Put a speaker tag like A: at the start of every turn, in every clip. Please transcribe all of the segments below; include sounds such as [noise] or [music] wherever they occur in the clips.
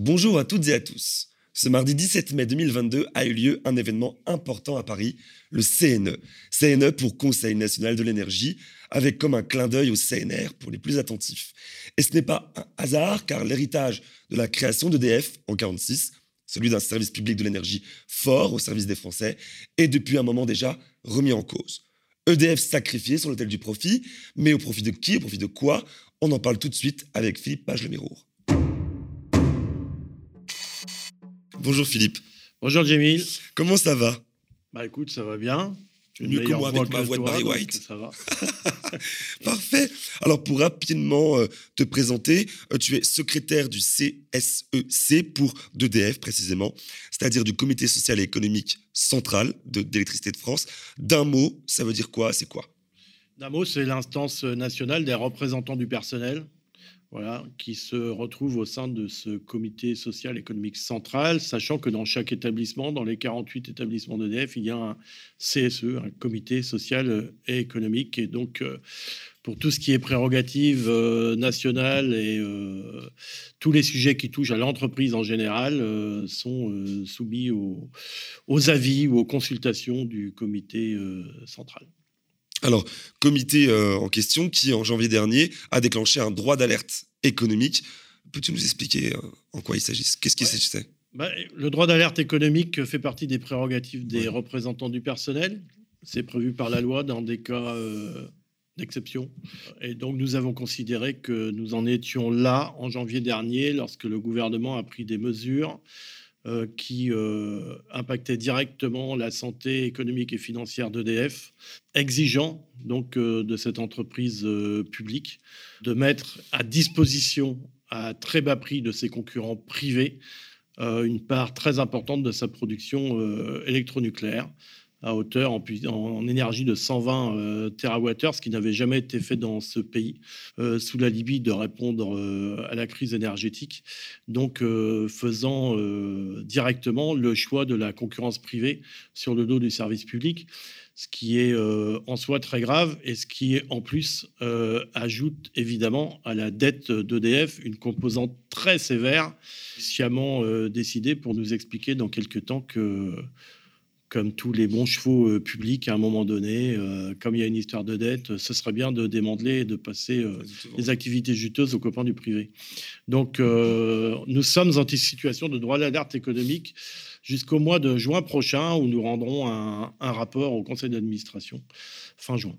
A: Bonjour à toutes et à tous. Ce mardi 17 mai 2022 a eu lieu un événement important à Paris, le CNE. CNE pour Conseil national de l'énergie, avec comme un clin d'œil au CNR pour les plus attentifs. Et ce n'est pas un hasard, car l'héritage de la création d'EDF en 1946, celui d'un service public de l'énergie fort au service des Français, est depuis un moment déjà remis en cause. EDF sacrifié sur l'autel du profit, mais au profit de qui, au profit de quoi? On en parle tout de suite avec Philippe Page-Lemirour. Bonjour Philippe.
B: Bonjour Jamil.
A: Comment ça va?
B: Bah écoute, ça va bien.
A: Mieux que moi avec ma voix de Barry White.
B: Ça va. [laughs]
A: Parfait. Alors pour rapidement euh, te présenter, euh, tu es secrétaire du CSEC pour d'EDF précisément, c'est-à-dire du Comité social et économique central d'électricité de, de France. D'un mot, ça veut dire quoi? C'est quoi?
B: D'un mot, c'est l'instance nationale des représentants du personnel voilà, qui se retrouve au sein de ce comité social économique central, sachant que dans chaque établissement, dans les 48 établissements d'EDF, il y a un CSE, un comité social et économique. Et donc, euh, pour tout ce qui est prérogative euh, nationale et euh, tous les sujets qui touchent à l'entreprise en général sont soumis aux, avis ou aux consultations du comité central.
A: Alors, comité euh, en question qui, en janvier dernier, a déclenché un droit d'alerte économique. Peux-tu nous expliquer euh, en quoi il s'agit? Qu'est-ce qu'il s'agissait?
B: Bah, Le droit d'alerte économique fait partie des prérogatives des représentants du personnel. C'est prévu par la loi dans des cas euh, d'exception. Et donc, nous avons considéré que nous en étions là en janvier dernier, lorsque le gouvernement a pris des mesures qui euh, impactait directement la santé économique et financière d'EDF, exigeant donc euh, de cette entreprise publique de mettre à disposition à très bas prix de ses concurrents privés une part très importante de sa production électronucléaire à hauteur en, énergie de 120 euh, TWh, ce qui n'avait jamais été fait dans ce pays, euh, sous la Libye, de répondre euh, à la crise énergétique, donc faisant directement le choix de la concurrence privée sur le dos du service public, ce qui est en soi très grave et ce qui en plus ajoute évidemment à la dette d'EDF une composante très sévère, sciemment décidée pour nous expliquer dans quelques temps que comme tous les bons chevaux euh, publics, à un moment donné, euh, comme il y a une histoire de dette, ce serait bien de démanteler et de passer euh, les activités juteuses aux copains du privé. Donc, nous sommes en situation de droit d'alerte économique jusqu'au mois de juin prochain, où nous rendrons un, rapport au conseil d'administration fin juin.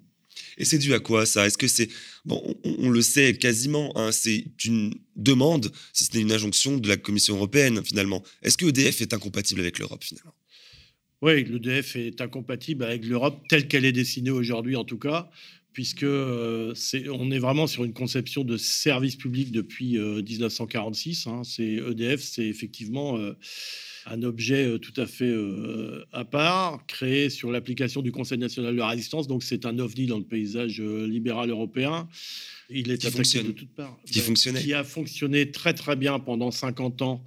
A: Et c'est dû à quoi ça? Est-ce que c'est bon on, le sait quasiment, hein, c'est une demande, si ce n'est une injonction de la Commission européenne finalement. Est-ce que EDF est incompatible avec l'Europe finalement?
B: Oui, l'EDF est incompatible avec l'Europe telle qu'elle est dessinée aujourd'hui, en tout cas, puisque euh, on est vraiment sur une conception de service public depuis 1946. Euh, hein. C'est EDF, c'est effectivement euh, un objet tout à fait à part, créé sur l'application du Conseil national de la résistance. Donc c'est un ovni dans le paysage libéral européen.
A: Il est qui fonctionne. de toutes parts. Qui
B: a fonctionné très très bien pendant 50 ans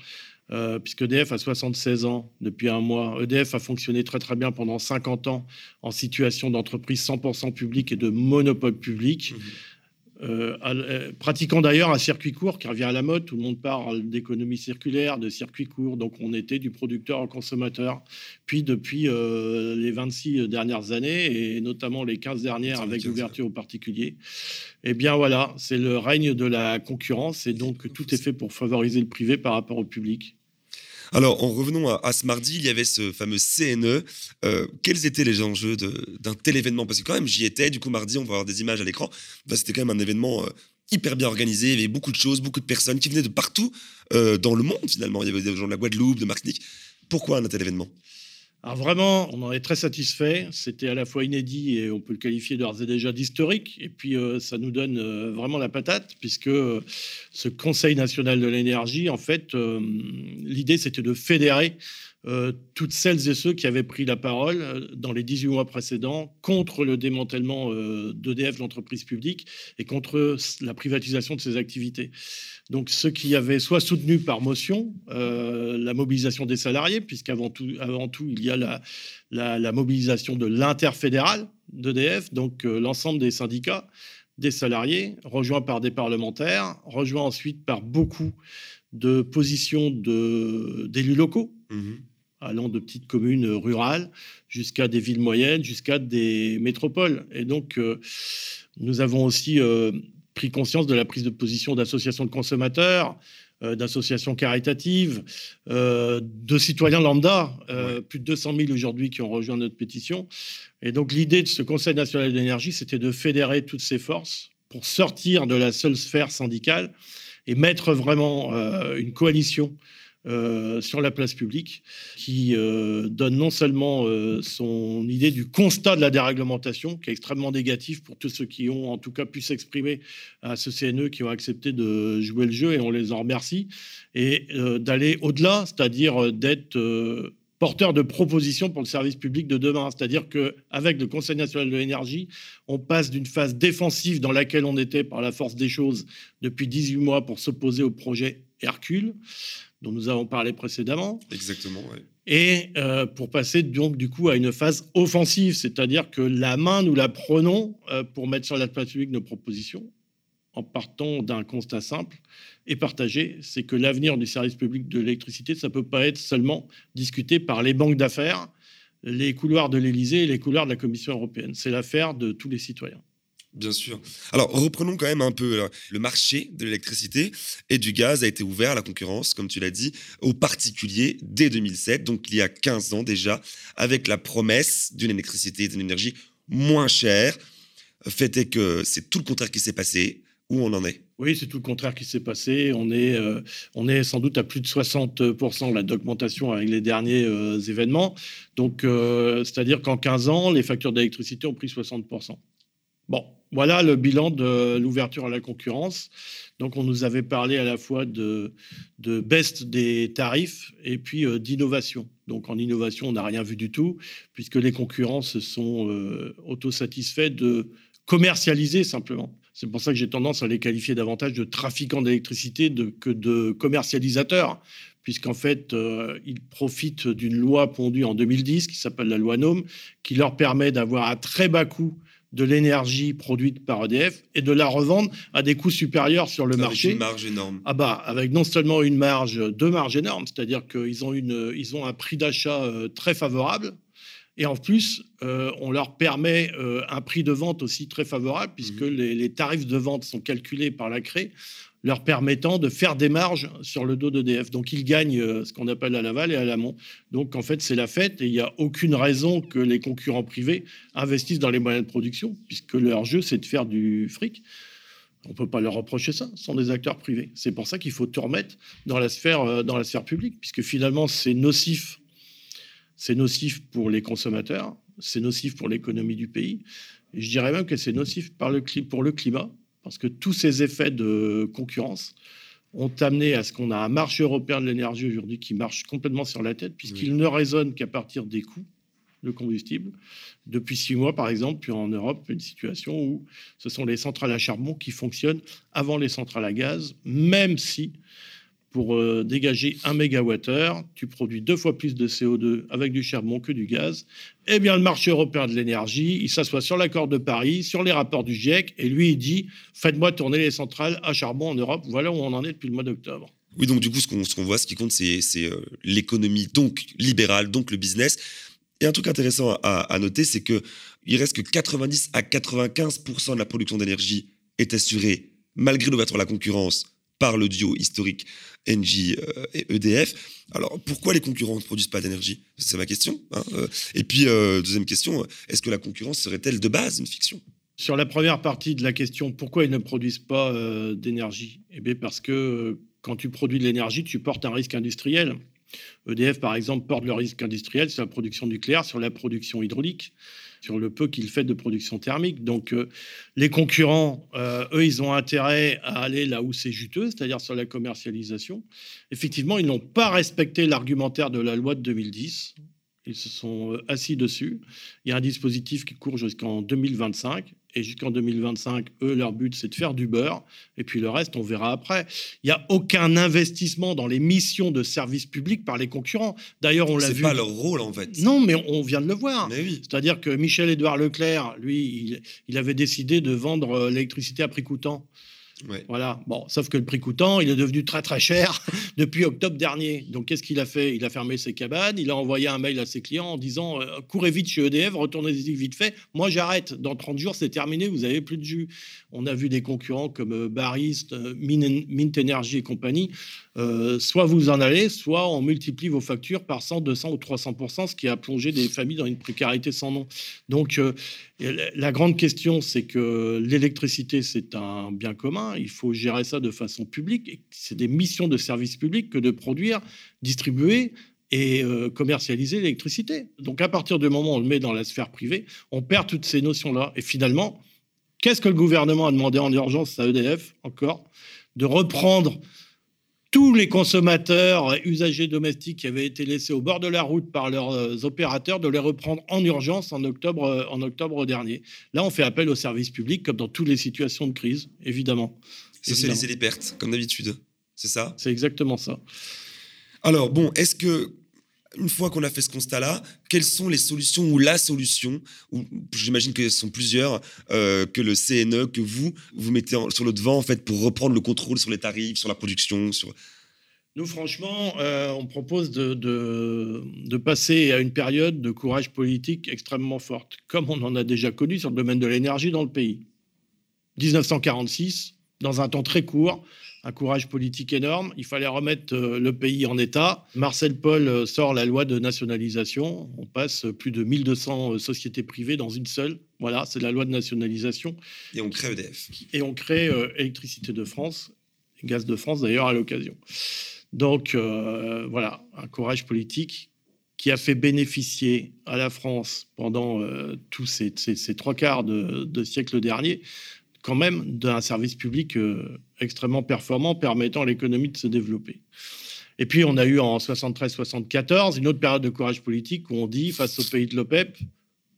B: euh, puisque EDF a 76 ans depuis un mois. EDF a fonctionné très très bien pendant 50 ans en situation d'entreprise 100% publique et de monopole public. Mmh. Euh, euh, pratiquant d'ailleurs un circuit court qui revient à la mode, tout le monde parle d'économie circulaire, de circuit court, donc on était du producteur au consommateur. Puis depuis les 26 dernières années, et notamment les 15 dernières avec l'ouverture aux particuliers, eh bien voilà, c'est le règne de la concurrence, et donc tout est fait pour favoriser le privé par rapport au public.
A: Alors, en revenant à, ce mardi, il y avait ce fameux CNE. Euh, quels étaient les enjeux d'un tel événement? Parce que quand même, j'y étais. Du coup, mardi, on va avoir des images à l'écran. C'était quand même un événement euh, hyper bien organisé. Il y avait beaucoup de choses, beaucoup de personnes qui venaient de partout euh, dans le monde, finalement. Il y avait des gens de la Guadeloupe, de Martinique. Pourquoi un tel événement?
B: Alors vraiment, on en est très satisfait. C'était à la fois inédit et on peut le qualifier d'ores et déjà d'historique. Et puis euh, ça nous donne euh, vraiment la patate puisque euh, ce Conseil national de l'énergie, en fait, l'idée c'était de fédérer toutes celles et ceux qui avaient pris la parole dans les 18 mois précédents contre le démantèlement d'EDF, l'entreprise publique, et contre la privatisation de ses activités. Donc ceux qui avaient soit soutenu par motion la mobilisation des salariés, puisqu'avant tout, il y a la, mobilisation de l'interfédéral d'EDF, donc l'ensemble des syndicats, des salariés, rejoints par des parlementaires, rejoints ensuite par beaucoup de position d'élus locaux, mmh allant de petites communes rurales jusqu'à des villes moyennes, jusqu'à des métropoles. Et donc, euh, nous avons aussi euh, pris conscience de la prise de position d'associations de consommateurs, euh, d'associations caritatives, de citoyens lambda, plus de 200 000 aujourd'hui qui ont rejoint notre pétition. Et donc l'idée de ce Conseil national de l'énergie, c'était de fédérer toutes ces forces pour sortir de la seule sphère syndicale et mettre vraiment une coalition euh, sur la place publique, qui euh, donne non seulement euh, son idée du constat de la déréglementation, qui est extrêmement négatif pour tous ceux qui ont en tout cas pu s'exprimer à ce CNE, qui ont accepté de jouer le jeu, et on les en remercie, et d'aller au-delà, c'est-à-dire d'être porteur de propositions pour le service public de demain. C'est-à-dire qu'avec le Conseil national de l'énergie, on passe d'une phase défensive dans laquelle on était par la force des choses depuis 18 mois pour s'opposer au projet Hercule dont nous avons parlé précédemment.
A: Exactement.
B: Et euh, pour passer donc du coup à une phase offensive, c'est-à-dire que la main, nous la prenons euh, pour mettre sur la place publique nos propositions, en partant d'un constat simple et partagé, c'est que l'avenir du service public de l'électricité, ça ne peut pas être seulement discuté par les banques d'affaires, les couloirs de l'Élysée et les couloirs de la Commission européenne. C'est l'affaire de tous les citoyens.
A: Bien sûr. Alors, reprenons quand même un peu euh, le marché de l'électricité et du gaz a été ouvert à la concurrence, comme tu l'as dit, aux particuliers dès 2007, donc il y a 15 ans déjà, avec la promesse d'une électricité et d'une énergie moins chère. Fait est que c'est tout le contraire qui s'est passé. Où on en est?
B: Oui, c'est tout le contraire qui s'est passé. On est, euh, on est sans doute à plus de 60% d'augmentation avec les derniers euh, événements. Donc, c'est-à-dire qu'en 15 ans, les factures d'électricité ont pris 60%. Bon, voilà le bilan de l'ouverture à la concurrence. Donc, on nous avait parlé à la fois de, baisse des tarifs et puis euh, d'innovation. Donc, en innovation, on n'a rien vu du tout, puisque les concurrents se sont euh, autosatisfaits de commercialiser simplement. C'est pour ça que j'ai tendance à les qualifier davantage de trafiquants d'électricité que de commercialisateurs, puisqu'en fait, euh, ils profitent d'une loi pondue en 2010 qui s'appelle la loi NOM, qui leur permet d'avoir à très bas coût de l'énergie produite par EDF et de la revendre à des coûts supérieurs sur le marché.
A: Avec une marge énorme.
B: Ah bah, avec non seulement une marge, deux marges énormes, c'est-à-dire qu'ils ont, une, ils ont un prix d'achat euh, très favorable. Et en plus, euh, on leur permet euh, un prix de vente aussi très favorable, puisque mmh. les, les, tarifs de vente sont calculés par la CRE leur permettant de faire des marges sur le dos d'EDF. Donc ils gagnent euh, ce qu'on appelle à l'aval et à l'amont. Donc en fait, c'est la fête et il n'y a aucune raison que les concurrents privés investissent dans les moyens de production, puisque leur jeu, c'est de faire du fric. On ne peut pas leur reprocher ça, ce sont des acteurs privés. C'est pour ça qu'il faut tout remettre dans la sphère, euh, dans la sphère publique, puisque finalement, c'est nocif. C'est nocif pour les consommateurs, c'est nocif pour l'économie du pays. Je dirais même que c'est nocif pour le climat, parce que tous ces effets de concurrence ont amené à ce qu'on a un marché européen de l'énergie aujourd'hui qui marche complètement sur la tête, puisqu'il ne résonne qu'à partir des coûts de combustible. Depuis six mois, par exemple, puis en Europe, une situation où ce sont les centrales à charbon qui fonctionnent avant les centrales à gaz, même si pour euh, dégager un mégawattheure, tu produis deux fois plus de CO2 avec du charbon que du gaz. Eh bien, le marché européen de l'énergie, il s'assoit sur l'accord de Paris, sur les rapports du GIEC, et lui, il dit Faites-moi tourner les centrales à charbon en Europe. Voilà où on en est depuis le mois d'octobre.
A: Oui, donc du coup, ce qu'on voit, ce qui compte, c'est euh, l'économie, donc libérale, donc le business. Et un truc intéressant à, noter, c'est qu'il reste que 90 à 95% de la production d'énergie est assurée, malgré l'ouverture à la concurrence, par le duo historique Engie euh, et EDF. Alors, pourquoi les concurrents ne produisent pas d'énergie? C'est ma question. Hein, euh. Et puis, euh, deuxième question, est-ce que la concurrence serait-elle de base une fiction?
B: Sur la première partie de la question, pourquoi ils ne produisent pas d'énergie? Eh bien, parce que quand tu produis de l'énergie, tu portes un risque industriel. EDF, par exemple, porte le risque industriel sur la production nucléaire, sur la production hydraulique sur le peu qu'il fait de production thermique. Donc, euh, les concurrents, euh, eux, ils ont intérêt à aller là où c'est juteux, c'est-à-dire sur la commercialisation. Effectivement, ils n'ont pas respecté l'argumentaire de la loi de 2010. Ils se sont euh, assis dessus. Il y a un dispositif qui court jusqu'en 2025. Et jusqu'en 2025, eux, leur but, c'est de faire du beurre. Et puis le reste, on verra après. Il n'y a aucun investissement dans les missions de service public par les concurrents. D'ailleurs, on l'a vu.
A: C'est pas leur rôle, en fait.
B: Non, mais on vient de le voir.
A: Oui.
B: C'est-à-dire que Michel-Édouard Leclerc, lui, il, il, avait décidé de vendre euh, l'électricité à prix coûtant. Voilà. Bon, sauf que le prix coûtant, il est devenu très très cher [laughs] depuis octobre dernier. Donc, qu'est-ce qu'il a fait? Il a fermé ses cabanes. Il a envoyé un mail à ses clients en disant euh, courez vite chez EDF, retournez-y vite fait. Moi, j'arrête. Dans 30 jours, c'est terminé. Vous avez plus de jus. On a vu des concurrents comme euh, Barist, euh, Mint Energy et compagnie. soit vous en allez, soit on multiplie vos factures par 100, 200 ou 300 ce qui a plongé des familles dans une précarité sans nom. Donc, la grande question, c'est que l'électricité, c'est un bien commun il faut gérer ça de façon publique. C'est des missions de service public que de produire, distribuer et euh, commercialiser l'électricité. Donc à partir du moment où on le met dans la sphère privée, on perd toutes ces notions-là. Et finalement, qu'est-ce que le gouvernement a demandé en urgence à EDF encore? De reprendre tous les consommateurs usagers domestiques qui avaient été laissés au bord de la route par leurs euh, opérateurs, de les reprendre en urgence en octobre, euh, en octobre dernier. Là, on fait appel aux services publics comme dans toutes les situations de crise, évidemment.
A: Socialiser les pertes, comme d'habitude. C'est ça?
B: C'est exactement ça.
A: Alors, bon, est-ce que une fois qu'on a fait ce constat-là, quelles sont les solutions ou la solution, ou j'imagine que ce sont plusieurs, euh, que le CNE, que vous, vous mettez sur le devant en fait pour reprendre le contrôle sur les tarifs, sur la production.
B: Nous, franchement, euh, on propose de, passer à une période de courage politique extrêmement forte, comme on en a déjà connu sur le domaine de l'énergie dans le pays. 1946, dans un temps très court, un courage politique énorme. Il fallait remettre euh, le pays en état. Marcel Paul euh, sort la loi de nationalisation. On passe plus de 1200 euh, sociétés privées dans une seule. Voilà, c'est la loi de nationalisation.
A: Et on crée EDF.
B: Et on crée Électricité de France, Gaz de France d'ailleurs à l'occasion. Donc voilà, un courage politique qui a fait bénéficier à la France pendant tous ces, trois quarts de, de siècle dernier quand même d'un service public euh, extrêmement performant permettant à l'économie de se développer. Et puis on a eu en 73-74 une autre période de courage politique où on dit face aux pays de l'OPEP,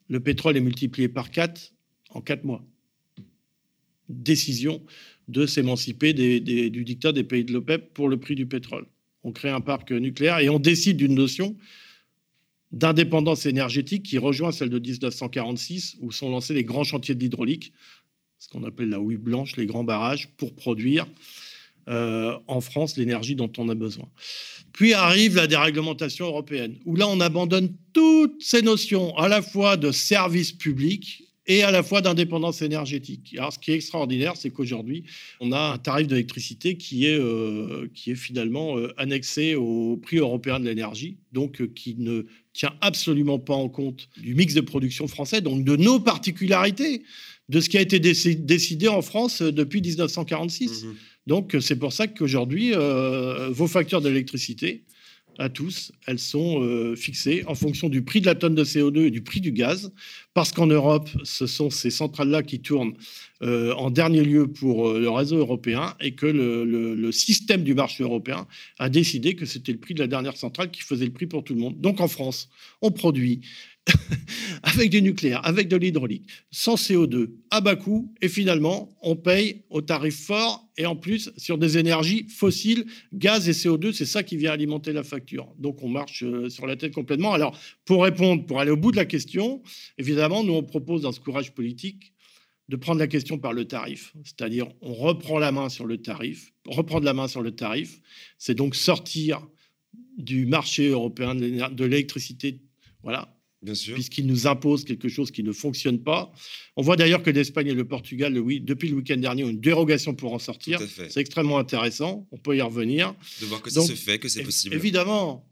B: le pétrole est multiplié par 4 en 4 mois. Décision de s'émanciper du dictat des pays de l'OPEP pour le prix du pétrole. On crée un parc nucléaire et on décide d'une notion d'indépendance énergétique qui rejoint celle de 1946 où sont lancés les grands chantiers de l'hydraulique ce qu'on appelle la houille blanche, les grands barrages, pour produire euh, en France l'énergie dont on a besoin. Puis arrive la déréglementation européenne, où là on abandonne toutes ces notions à la fois de service public et à la fois d'indépendance énergétique. Alors, ce qui est extraordinaire, c'est qu'aujourd'hui, on a un tarif d'électricité qui est, euh, qui est finalement euh, annexé au prix européen de l'énergie, donc qui ne tient absolument pas en compte du mix de production français, donc de nos particularités de ce qui a été décidé en France euh, depuis 1946. Mhm. Donc, euh, c'est pour ça qu'aujourd'hui, euh, vos factures d'électricité, à tous, elles sont fixées en fonction du prix de la tonne de CO2 et du prix du gaz, parce qu'en Europe, ce sont ces centrales-là qui tournent en dernier lieu pour le réseau européen et que le, système du marché européen a décidé que c'était le prix de la dernière centrale qui faisait le prix pour tout le monde. Donc en France, on produit [laughs] avec du nucléaire, avec de l'hydraulique, sans CO2, à bas coût, et finalement, on paye au tarif fort, et en plus, sur des énergies fossiles, gaz et CO2, c'est ça qui vient alimenter la facture. Donc, on marche euh, sur la tête complètement. Alors, pour répondre, pour aller au bout de la question, évidemment, nous, on propose dans ce courage politique de prendre la question par le tarif. C'est-à-dire, on reprend la main sur le tarif. Reprendre la main sur le tarif, c'est donc sortir du marché européen de l'électricité voilà, puisqu'ils nous imposent quelque chose qui ne fonctionne pas. On voit d'ailleurs que l'Espagne et le Portugal, oui, depuis le week-end dernier, ont une dérogation pour en sortir. C'est extrêmement intéressant. On peut y revenir.
A: De voir que ça se fait, que c'est possible.
B: Évidemment.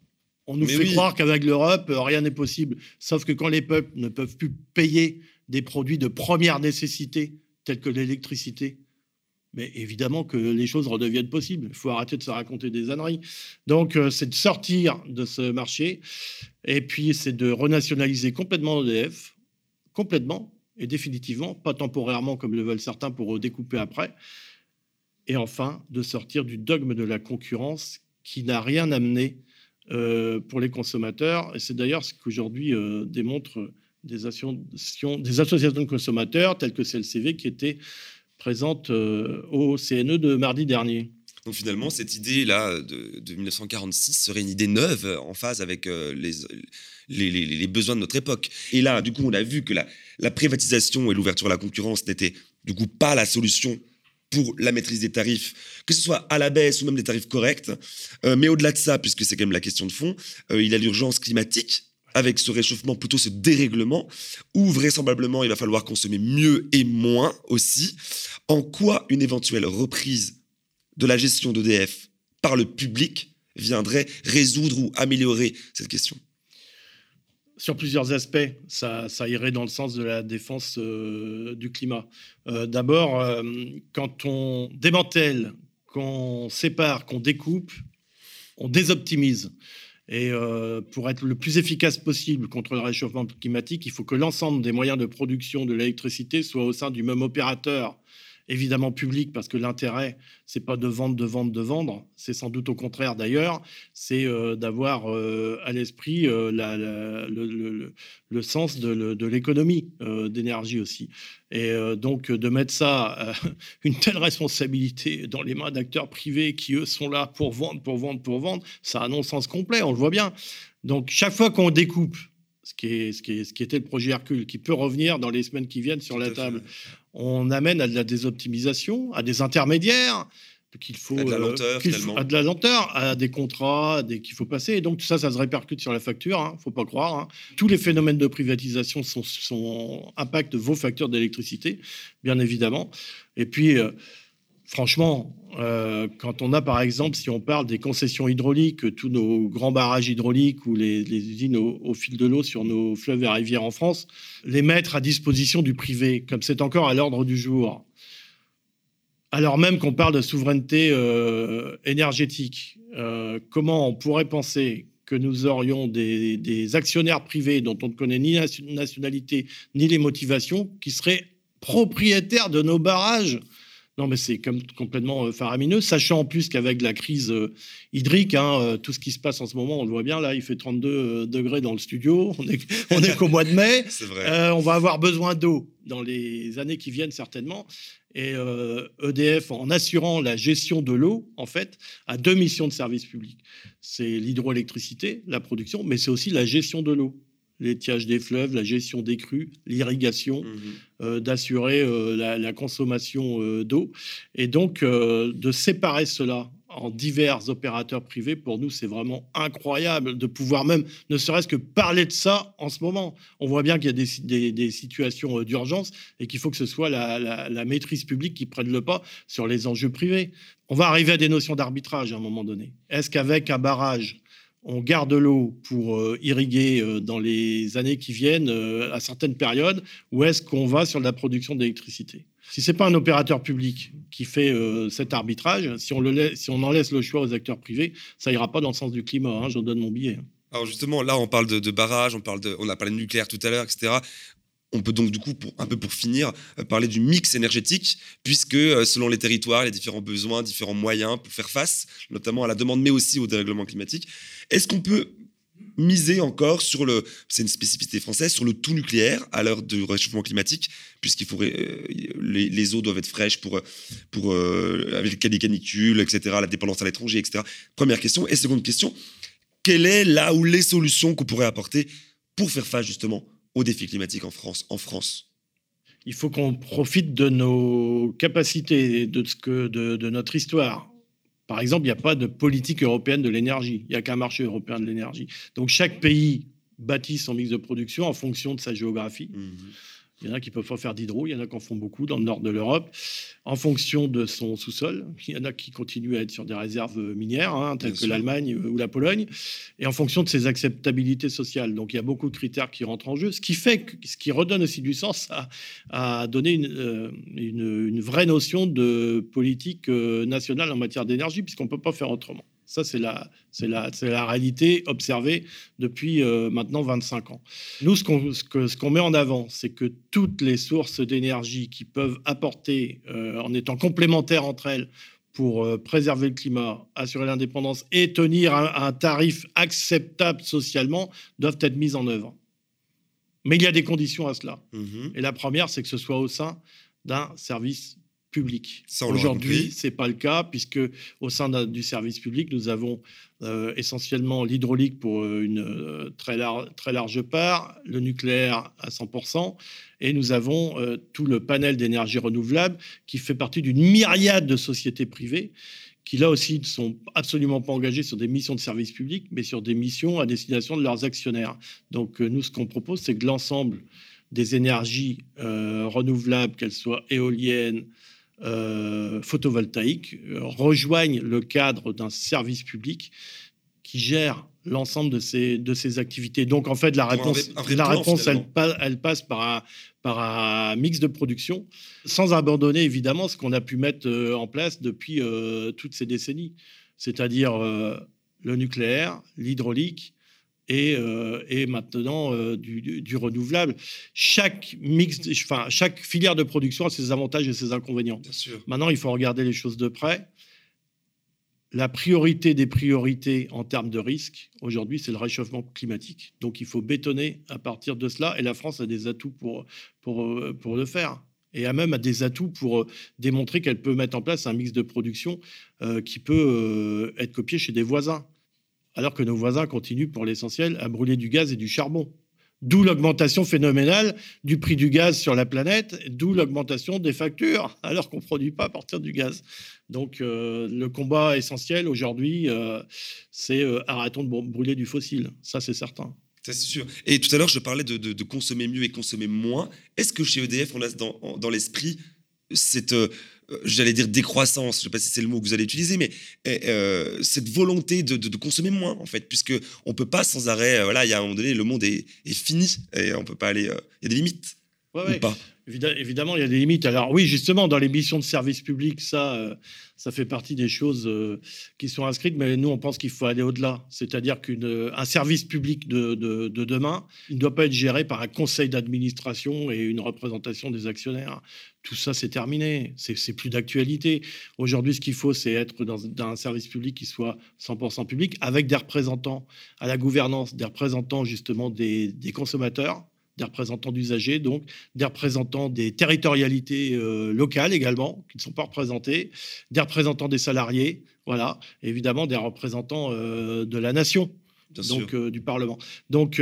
B: On nous fait croire qu'avec l'Europe, euh, rien n'est possible. Sauf que quand les peuples ne peuvent plus payer des produits de première nécessité, tels que l'électricité, mais évidemment que les choses redeviennent possibles. Il faut arrêter de se raconter des âneries. Donc, euh, c'est de sortir de ce marché, et puis c'est de renationaliser complètement EDF, complètement et définitivement, pas temporairement comme le veulent certains pour découper après, et enfin de sortir du dogme de la concurrence qui n'a rien amené euh, pour les consommateurs. Et c'est d'ailleurs ce qu'aujourd'hui euh, démontrent des associations, des associations de consommateurs telles que CLCV qui étaient présente euh, au CNE de mardi dernier.
A: Donc finalement, cette idée-là de, 1946 serait une idée neuve en phase avec euh, les, les, besoins de notre époque. Et là, du coup, on a vu que la, la privatisation et l'ouverture à la concurrence n'étaient du coup pas la solution pour la maîtrise des tarifs, que ce soit à la baisse ou même des tarifs corrects. Euh, mais au-delà de ça, puisque c'est quand même la question de fond, euh, il y a l'urgence climatique avec ce réchauffement, plutôt ce dérèglement, où vraisemblablement il va falloir consommer mieux et moins aussi. En quoi une éventuelle reprise de la gestion d'EDF par le public viendrait résoudre ou améliorer cette question?
B: Sur plusieurs aspects, ça, irait dans le sens de la défense euh, du climat. Euh, d'abord, euh, quand on démantèle, qu'on sépare, qu'on découpe, on désoptimise. Et pour être le plus efficace possible contre le réchauffement climatique, il faut que l'ensemble des moyens de production de l'électricité soient au sein du même opérateur évidemment public parce que l'intérêt c'est pas de vendre de vendre de vendre. C'est sans doute au contraire d'ailleurs c'est euh, d'avoir euh, à l'esprit euh, le, sens de, l'économie d'énergie aussi. Et donc de mettre ça [laughs] une telle responsabilité dans les mains d'acteurs privés qui eux sont là pour vendre pour vendre pour vendre ça a un non-sens complet on le voit bien. Donc chaque fois qu'on découpe ce qui, est, ce, qui ce qui était le projet Hercule, qui peut revenir dans les semaines qui viennent sur la table. On amène à de la désoptimisation, à des intermédiaires qu'il faut
A: à de la euh, lenteur,
B: à de la lenteur, à des contrats des, qu'il faut passer. Et donc tout ça, ça se répercute sur la facture. Hein, faut pas croire. Hein. Tous les phénomènes de privatisation sont, sont impactent vos factures d'électricité, bien évidemment. Et puis euh, franchement, euh, quand on a par exemple, si on parle des concessions hydrauliques, tous nos grands barrages hydrauliques ou les, usines au, fil de l'eau sur nos fleuves et rivières en France, les mettre à disposition du privé, comme c'est encore à l'ordre du jour, alors même qu'on parle de souveraineté euh, énergétique, euh, comment on pourrait penser que nous aurions des, des, actionnaires privés dont on ne connaît ni la nationalité ni les motivations, qui seraient propriétaires de nos barrages non, mais c'est complètement euh, faramineux, sachant en plus qu'avec la crise euh, hydrique, hein, euh, tout ce qui se passe en ce moment, on le voit bien, là, il fait 32 degrés dans le studio, [laughs] on est, on est qu'au mois de mai. [laughs]
A: Vrai.
B: on va avoir besoin d'eau dans les années qui viennent certainement. Et EDF, e en assurant la gestion de l'eau, en fait, a deux missions de service public. C'est l'hydroélectricité, la production, mais c'est aussi la gestion de l'eau l'étiage des fleuves, la gestion des crues, l'irrigation, mhm. euh, d'assurer euh, la, consommation euh, d'eau. Et donc, de séparer cela en divers opérateurs privés, pour nous, c'est vraiment incroyable de pouvoir même, ne serait-ce que parler de ça en ce moment. On voit bien qu'il y a des, des, situations d'urgence et qu'il faut que ce soit la, la, maîtrise publique qui prenne le pas sur les enjeux privés. On va arriver à des notions d'arbitrage à un moment donné. Est-ce qu'avec un barrage on garde l'eau pour euh, irriguer euh, dans les années qui viennent euh, à certaines périodes ou est-ce qu'on va sur la production d'électricité? Si c'est pas un opérateur public qui fait cet arbitrage, si on, on en laisse le choix aux acteurs privés, ça ira pas dans le sens du climat. Hein, je donne mon billet.
A: Alors justement, là, on parle de, barrages, on, on a parlé de nucléaire tout à l'heure, etc. On peut donc du coup, un peu pour finir, euh, parler du mix énergétique, puisque euh, selon les territoires, les différents besoins, différents moyens pour faire face, notamment à la demande, mais aussi au dérèglement climatique. Est-ce qu'on peut miser encore sur le, c'est une spécificité française, sur le tout nucléaire à l'heure du réchauffement climatique, puisqu'il faudrait, euh, les, eaux doivent être fraîches pour, pour avec les canicules, etc., la dépendance à l'étranger, etc. Première question. Et seconde question, quelle est là où les solutions qu'on pourrait apporter pour faire face justement aux défis climatiques en France, en France
B: Il faut qu'on profite de nos capacités, de, ce que, de, de notre histoire. Par exemple, il n'y a pas de politique européenne de l'énergie. Il n'y a qu'un marché européen de l'énergie. Donc chaque pays bâtit son mix de production en fonction de sa géographie. Mmh il y en a qui peuvent pas faire d'hydro, il y en a qui en font beaucoup dans le nord de l'Europe, en fonction de son sous-sol. Il y en a qui continuent à être sur des réserves minières, hein, telles que l'Allemagne ou la Pologne, et en fonction de ses acceptabilités sociales. Donc il y a beaucoup de critères qui rentrent en jeu, ce qui fait, ce qui redonne aussi du sens à, donner euh, une, une, vraie notion de politique euh, nationale en matière d'énergie, puisqu'on ne peut pas faire autrement. Ça, c'est la, c'est la, la, réalité observée depuis euh, maintenant 25 ans. Nous, ce qu'on, ce, qu'on met en avant, c'est que toutes les sources d'énergie qui peuvent apporter, euh, en étant complémentaires entre elles, pour euh, préserver le climat, assurer l'indépendance et tenir un, tarif acceptable socialement, doivent être mises en œuvre. Mais il y a des conditions à cela. Mmh et la première, c'est que ce soit au sein d'un service public. Aujourd'hui,
A: compris.
B: c'est pas le cas puisque au sein du service public, nous avons euh, essentiellement l'hydraulique pour euh, une euh, très, lar- très large part, le nucléaire à 100%, et nous avons euh, tout le panel d'énergie renouvelable qui fait partie d'une myriade de sociétés privées qui là aussi ne sont absolument pas engagées sur des missions de service public, mais sur des missions à destination de leurs actionnaires. Donc nous, ce qu'on propose, c'est que l'ensemble des énergies renouvelables, qu'elles soient éoliennes, euh, photovoltaïques, euh, rejoignent le cadre d'un service public qui gère l'ensemble de ces, de ces activités. Donc en fait, la
A: un
B: réponse,
A: vrai- un vrai
B: la
A: plan,
B: réponse elle, passe par un, par un mix de production, sans abandonner évidemment ce qu'on a pu mettre euh, en place depuis euh, toutes ces décennies, c'est-à-dire euh, le nucléaire, l'hydraulique, et, euh, et maintenant euh, du, du- du renouvelable. Chaque mix, enfin chaque filière de production a ses avantages et ses inconvénients.
A: Bien sûr.
B: Maintenant, il faut regarder les choses de près. La priorité des priorités en termes de risque, aujourd'hui, c'est le réchauffement climatique. Donc, il faut bétonner à partir de cela. Et la France a des atouts pour, pour, euh, pour le faire. Et a même a des atouts pour démontrer qu'elle peut mettre en place un mix de production euh, qui peut euh, être copié chez des voisins. Alors que nos voisins continuent, pour l'essentiel, à brûler du gaz et du charbon. D'où l'augmentation phénoménale du prix du gaz sur la planète, d'où l'augmentation des factures, [laughs] alors qu'on ne produit pas à partir du gaz. Donc euh, le combat essentiel aujourd'hui, euh, c'est euh, arrêtons de br- brûler du fossile. Ça, c'est certain.
A: C'est sûr. Et tout à l'heure, je parlais de, consommer mieux et consommer moins. Est-ce que chez EDF, on a dans, dans l'esprit cette, j'allais dire décroissance, je ne sais pas si c'est le mot que vous allez utiliser, mais euh, euh, cette volonté de, de- de consommer moins, en fait, puisque on peut pas sans arrêt, euh, voilà, il y a un moment donné, le monde est, est fini et on peut pas aller, euh, il y a des limites,
B: Ouais,
A: ou
B: ouais.
A: pas
B: évidemment, il y a des limites. Alors oui, justement, dans les missions de service public, ça, euh, ça fait partie des choses euh, qui sont inscrites, mais nous, on pense qu'il faut aller au-delà. C'est-à-dire qu'un service public de, de- de demain, ne doit pas être géré par un conseil d'administration et une représentation des actionnaires. Tout ça, c'est terminé. C'est plus d'actualité. Aujourd'hui, ce qu'il faut, c'est être dans, un service public qui soit 100% public, avec des représentants à la gouvernance, des représentants justement des consommateurs, des représentants d'usagers, donc des représentants des territorialités euh, locales également, qui ne sont pas représentés, des représentants des salariés, voilà, et évidemment des représentants euh, de la nation,
A: Bien
B: donc euh, du Parlement. Donc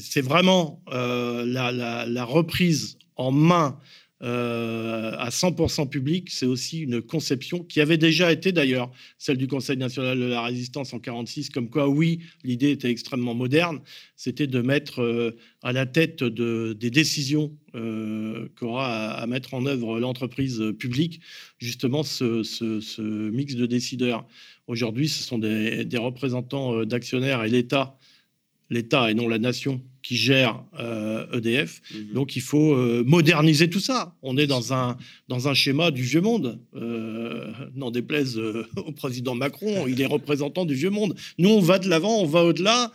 B: c'est vraiment la, la- la reprise en main euh, à 100% public, c'est aussi une conception qui avait déjà été d'ailleurs celle du Conseil national de la résistance en 46, comme quoi oui, l'idée était extrêmement moderne, c'était de mettre euh, à la tête de, des décisions euh, qu'aura à, mettre en œuvre l'entreprise publique, justement ce, mix de décideurs. Aujourd'hui, ce sont des, des représentants euh, d'actionnaires et l'État, l'État et non la nation, qui gère euh, EDF.
A: Mhm.
B: Donc il faut euh, moderniser tout ça. On est dans un, dans un schéma du vieux monde. Euh, N'en déplaise [laughs] au président Macron, il est représentant du vieux monde. Nous, on va de l'avant, on va au-delà.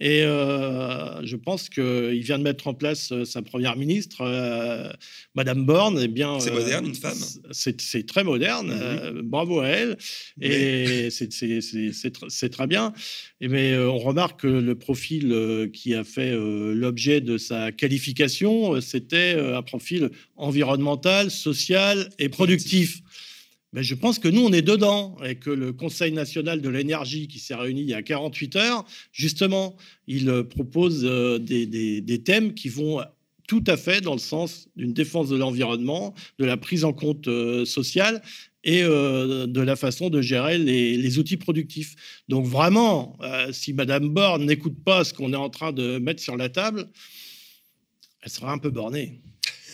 B: Et euh, je pense qu'il vient de mettre en place euh, sa première ministre, euh, Madame Borne. Eh bien,
A: C'est
B: euh,
A: moderne, une femme.
B: C'est très moderne.
A: Mhm.
B: bravo à elle. Et [laughs] c'est- c'est c'est- c'est tr- c'est très bien. Et mais on remarque que le profil qui a fait l'objet de sa qualification, c'était un profil environnemental, social et productif. Mais je pense que nous, on est dedans et que le Conseil national de l'énergie qui s'est réuni il y a 48 heures, justement, il euh, propose euh, des, thèmes qui vont tout à fait dans le sens d'une défense de l'environnement, de la prise en compte euh, sociale et de la façon de gérer les, outils productifs. Donc vraiment, si Madame Borne n'écoute pas ce qu'on est en train de mettre sur la table, elle sera un peu bornée.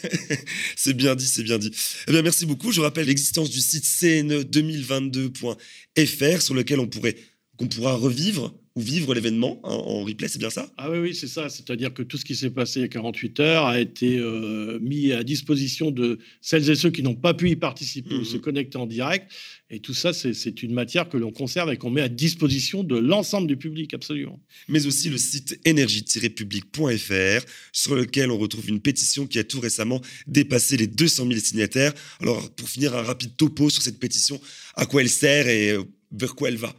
B: [laughs]
A: C'est bien dit, c'est bien dit. Eh bien, merci beaucoup. Je rappelle l'existence du site E cne2022.fr sur lequel on pourrait, qu'on pourra revivre ou vivre l'événement en, en replay, c'est bien ça?
B: Ah oui, oui, c'est ça. C'est-à-dire que tout ce qui s'est passé il y a 48 heures a été euh, mis à disposition de celles et ceux qui n'ont pas pu y participer ou
A: Mhm.
B: se connecter en direct. Et tout ça, c'est- une matière que l'on conserve et qu'on met à disposition de l'ensemble du public, absolument.
A: mais aussi le site énergie-public.fr sur lequel on retrouve une pétition qui a tout récemment dépassé les 200 000 signataires. Alors, pour finir, un rapide topo sur cette pétition, à quoi elle sert et euh, vers quoi elle va?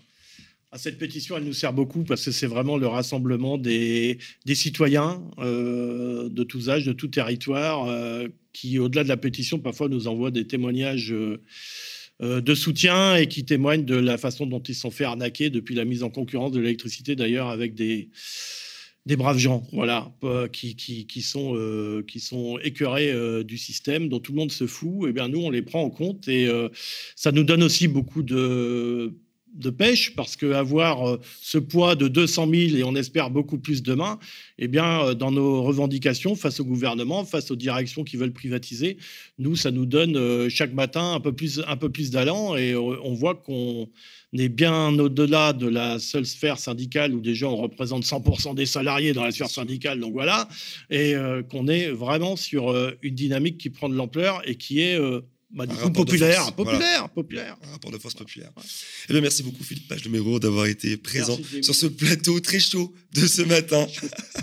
B: Cette pétition, elle nous sert beaucoup parce que c'est vraiment le rassemblement des, citoyens euh, de tous âges, de tout territoire, euh, qui, au-delà de la pétition, parfois nous envoient des témoignages euh, de soutien et qui témoignent de la façon dont ils sont fait arnaquer depuis la mise en concurrence de l'électricité, d'ailleurs, avec des, des braves gens, voilà, qui, qui, qui sont, qui sont écœurés du système, dont tout le monde se fout. Et eh bien, nous, on les prend en compte et ça nous donne aussi beaucoup de de pêche, parce qu'avoir euh, ce poids de 200 000 et on espère beaucoup plus demain, eh bien, euh, dans nos revendications face au gouvernement, face aux directions qui veulent privatiser, nous, ça nous donne euh, chaque matin un peu plus, un peu plus d'allant et on voit qu'on est bien au-delà de la seule sphère syndicale où déjà on représente 100% des salariés dans la sphère syndicale, donc voilà, et qu'on est vraiment sur une dynamique qui prend de l'ampleur et qui est bah, populaire, populaire, populaire.
A: Un rapport de force populaire. Eh bien, merci beaucoup, Philippe Page de Méro, d'avoir été présent sur ce plateau très chaud de ce matin.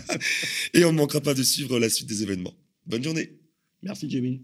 A: [laughs] Et on ne manquera pas de suivre la suite des événements. Bonne journée.
B: Merci, Jamie.